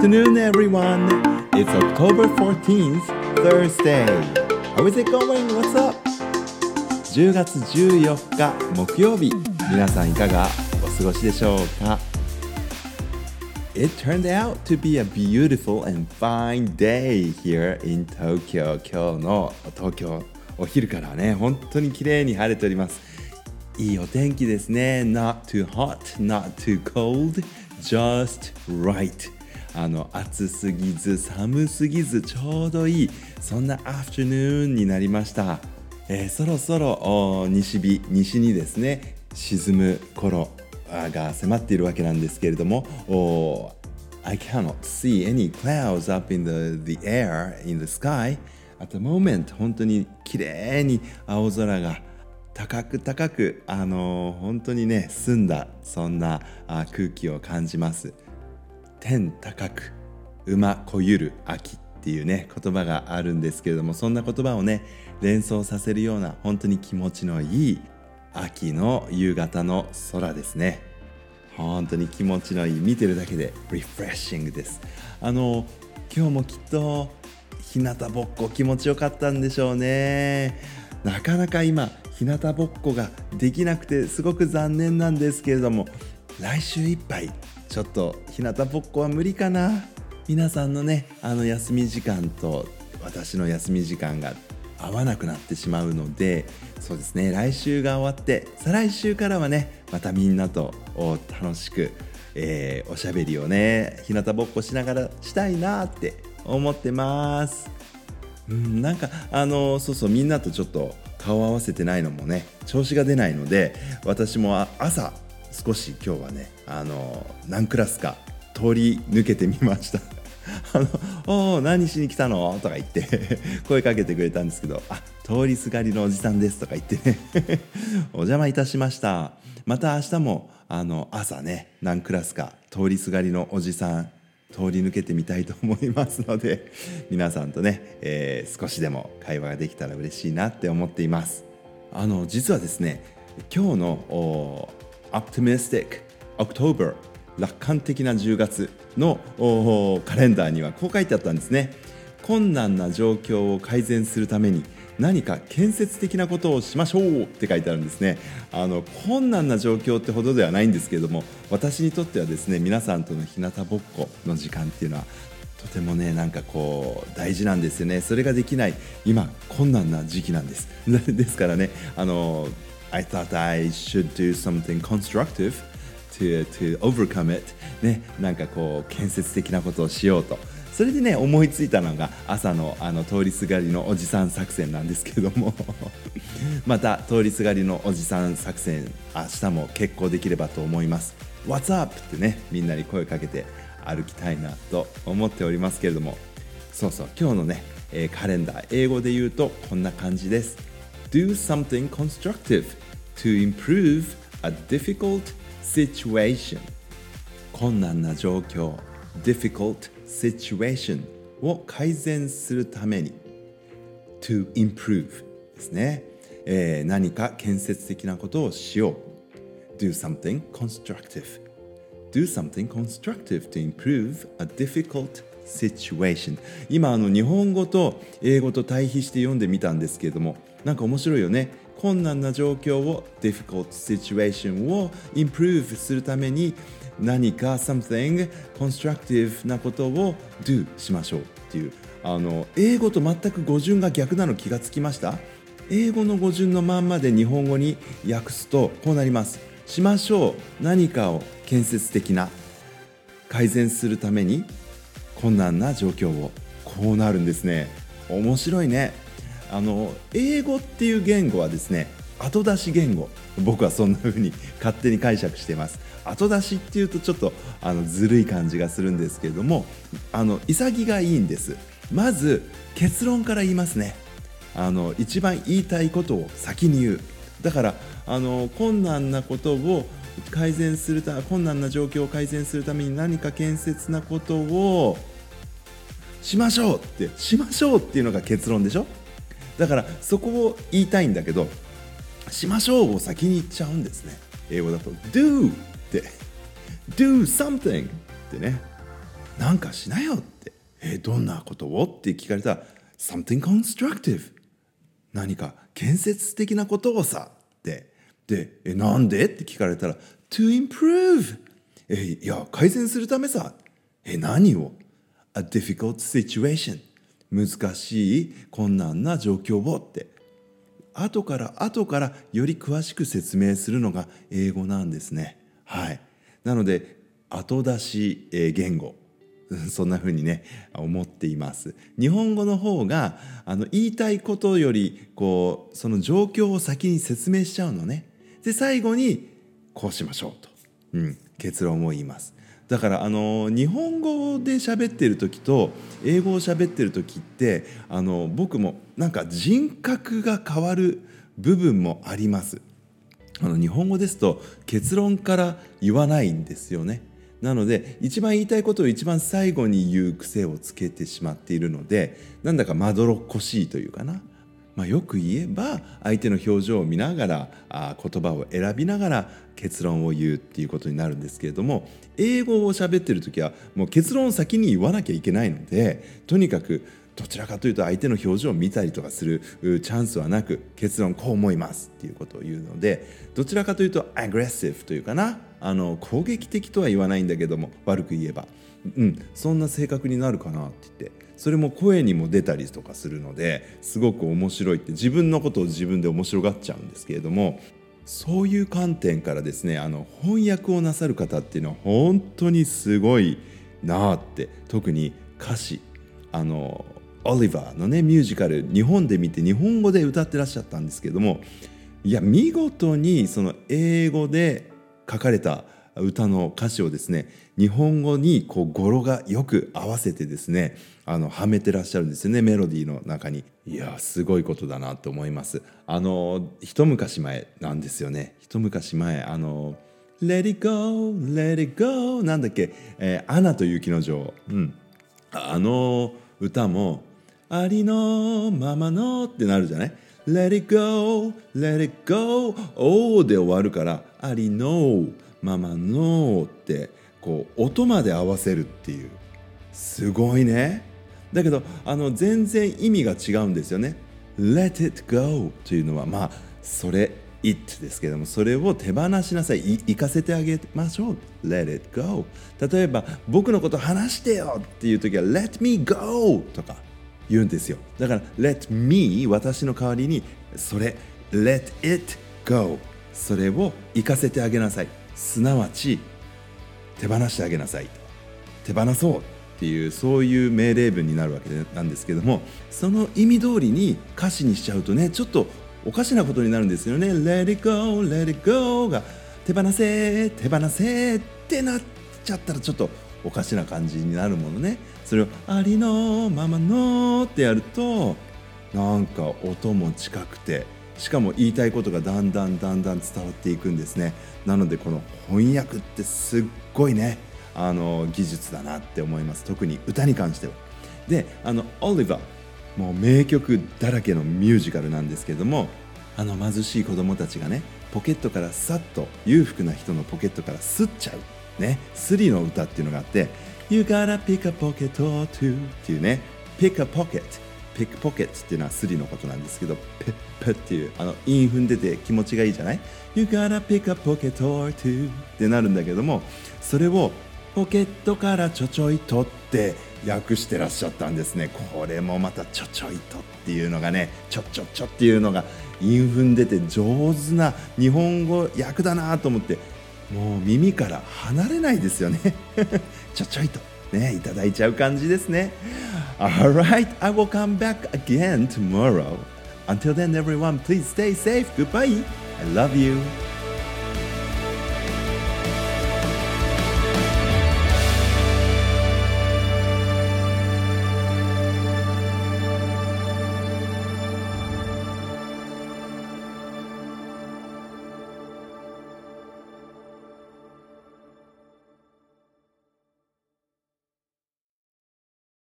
afternoon, everyone. It's October 14th, Thursday. How is it going? What's up? 10月14日木曜日。皆さんいかがお過ごしでしょうか It turned out to be a beautiful and fine day here in Tokyo. 今日の東京お昼からね、本当に綺麗に晴れております。いいお天気ですね。Not too hot, not too cold, just right. あの暑すぎず寒すぎずちょうどいいそんなアフタヌーンになりました、えー、そろそろ西日西にですね沈む頃が迫っているわけなんですけれども I cannot see any clouds up in the, the air in the sky. At the moment 本当に綺麗に青空が高く高くあのー本当にね澄んだそんな空気を感じます。天高く馬こゆる秋っていうね言葉があるんですけれどもそんな言葉をね連想させるような本当に気持ちのいい秋の夕方の空ですね。本当に気持ちのいい見てるだけでリフレッシングです。あの今日もきっと日向ぼっこ気持ちよかったんでしょうね。なかなか今日向ぼっこができなくてすごく残念なんですけれども来週いっぱいちょっと日向ぼっこは無理かな。皆さんのねあの休み時間と私の休み時間が合わなくなってしまうのでそうですね来週が終わって再来週からはねまたみんなと楽しく、えー、おしゃべりをね日向ぼっこしながらしたいなって思ってます。うんなんかあのそうそうみんなとちょっと顔合わせてないのもね調子が出ないので私も朝少し今日はねあの何クラスか通り抜けてみました。あの「お何しに来たの?」とか言って 声かけてくれたんですけど「あ通りすがりのおじさんです」とか言ってね。お邪魔いたしました。また明日もあの朝ね何クラスか通りすがりのおじさん通り抜けてみたいと思いますので皆さんとね、えー、少しでも会話ができたら嬉しいなって思っています。あの実はですね今日の Optimistic October 楽観的な10月のカレンダーにはこう書いてあったんですね。困難な状況を改善するために何か建設的なことをしましょうって書いてあるんですね。あの困難な状況ってほどではないんですけれども私にとってはですね皆さんとの日向ぼっこの時間っていうのはとてもねなんかこう大事なんですよね。それができない今困難な時期なんです。ですからねあの I thought I should do something constructive to, to overcome it. ねなんかこう建設的なことをしようと。それでね思いついたのが朝のあの通りすがりのおじさん作戦なんですけども。また通りすがりのおじさん作戦明日も決行できればと思います。What's up? ってねみんなに声かけて歩きたいなと思っておりますけれども。そうそう今日のね、えー、カレンダー。英語で言うとこんな感じです。Do something constructive to improve a difficult situation 困難な状況 difficult situation を改善するために to improve ですね、えー、何か建設的なことをしよう do something constructive do something constructive to improve a difficult situation 今あの日本語と英語と対比して読んでみたんですけれどもなんか面白いよね。困難な状況を difficult situation を improve するために何か something constructive なことを do しましょう。っていう。あの英語と全く語順が逆なの気がつきました？英語の語順のまんまで日本語に訳すとこうなります。しましょう。何かを建設的な改善するために困難な状況を。こうなるんですね。面白いね。あの英語っていう言語はですね後出し言語。僕はそんな風に勝手に解釈しています。後出しっていうとちょっとあのずるい感じがするんですけれどもあの潔がいいんです。まず結論から言いますね。あの一番言いたいことを先に言う。だからあの困難なことを改善するた困難な状況を改善するために何か建設なことをしましょうってしましょうっていうのが結論でしょ。だからそこを言いたいんだけどしましょうを先に言っちゃうんですね。英語だと do って。do something ってね。なんかしなよって。えどんなことをって聞かれたら something constructive 何か建設的なことをさって。でえなんでって聞かれたら to improve えいや改善するためさ。え何を？A difficult situation 難しい困難な状況をって。後から後からより詳しく説明するのが英語なんですね。はい。なので後出し言語。そんな風にね思っています。日本語の方があの言いたいことよりこうその状況を先に説明しちゃうのね。で最後にこうしましょうと、うん、結論を言います。だからあの日本語で喋ってる時と英語を喋ってる時ってあの僕もなんか人格が変わる部分もあります。あの日本語ですと結論から言わないんですよね。なので一番言いたいことを一番最後に言う癖をつけてしまっているのでなんだかまどろっこしいというかな、まあ、よく言えば相手の表情を見ながらあ言葉を選びながら結論を言うっていうことになるんですけれども英語を喋ってる時はもう結論を先に言わなきゃいけないのでとにかくどちらかというと相手の表情を見たりとかするチャンスはなく結論こう思いますっていうことを言うのでどちらかというとアグレッシブというかなあの攻撃的とは言わないんだけども悪く言えば、うん、そんな性格になるかなって言って。それも声にも出たりとかするのですごく面白いって自分のことを自分で面白がっちゃうんですけれどもそういう観点からですねあの翻訳をなさる方っていうのは本当にすごいなって特に歌詞あのオリバーのねミュージカル日本で見て日本語で歌ってらっしゃったんですけどもいや見事にその英語で書かれた歌の歌詞をですね日本語にこう語呂がよく合わせてですねあのはめてらっしゃるんですよねメロディーの中に。いやすごいことだなと思います。あの一昔前なんですよね。一昔前あの「Let it go let it go」なんだっけ「えー、アナと雪の女王」うん。あの歌もありのままのってなるじゃない？Let it go, let it go, O で終わるからありのままのってこう音まで合わせるっていう。すごいね。だけどあの全然意味が違うんですよね。Let it go というのはまあそれ it ですけどもそれを手放しなさい行かせてあげましょう。Let it go 例えば僕のこと話してよっていう時は Let me go とか言うんですよ。だから let me 私の代わりにそれ let it go それを行かせてあげなさい。すなわち手放してあげなさい。手放そうっていうそういう命令文になるわけなんですけどもその意味通りに歌詞にしちゃうとねちょっとおかしなことになるんですよね。Let it go, let it go が手放せ手放せってなっちゃったらちょっとおかしな感じになるものね。それを「ありのままの」ってやるとなんか音も近くてしかも言いたいことがだんだんだんだん伝わっていくんですね。なのでこの翻訳ってすっごいねあの技術だなって思います。特に歌に関しては。であのオリバーもう名曲だらけのミュージカルなんですけどもあの貧しい子供たちがねポケットからさっと裕福な人のポケットからすっちゃう。ね、スリの歌っていうのがあって You gotta pick a pocket or two っていうね pick a pocket pick pocket っていうのはスリのことなんですけどペッペっていうあの韻踏んでて気持ちがいいじゃない？You gotta pick a pocket or two ってなるんだけどもそれをポケットからちょちょいとって訳してらっしゃったんですね。これもまたちょちょいとっていうのがねちょちょちょっていうのが韻踏んでて上手な日本語訳だなと思ってもう耳から離れないですよね。ちょちょいとねいただいちゃう感じですね Alright, I will come back again tomorrow. Until then, everyone, please stay safe. Goodbye. I love you.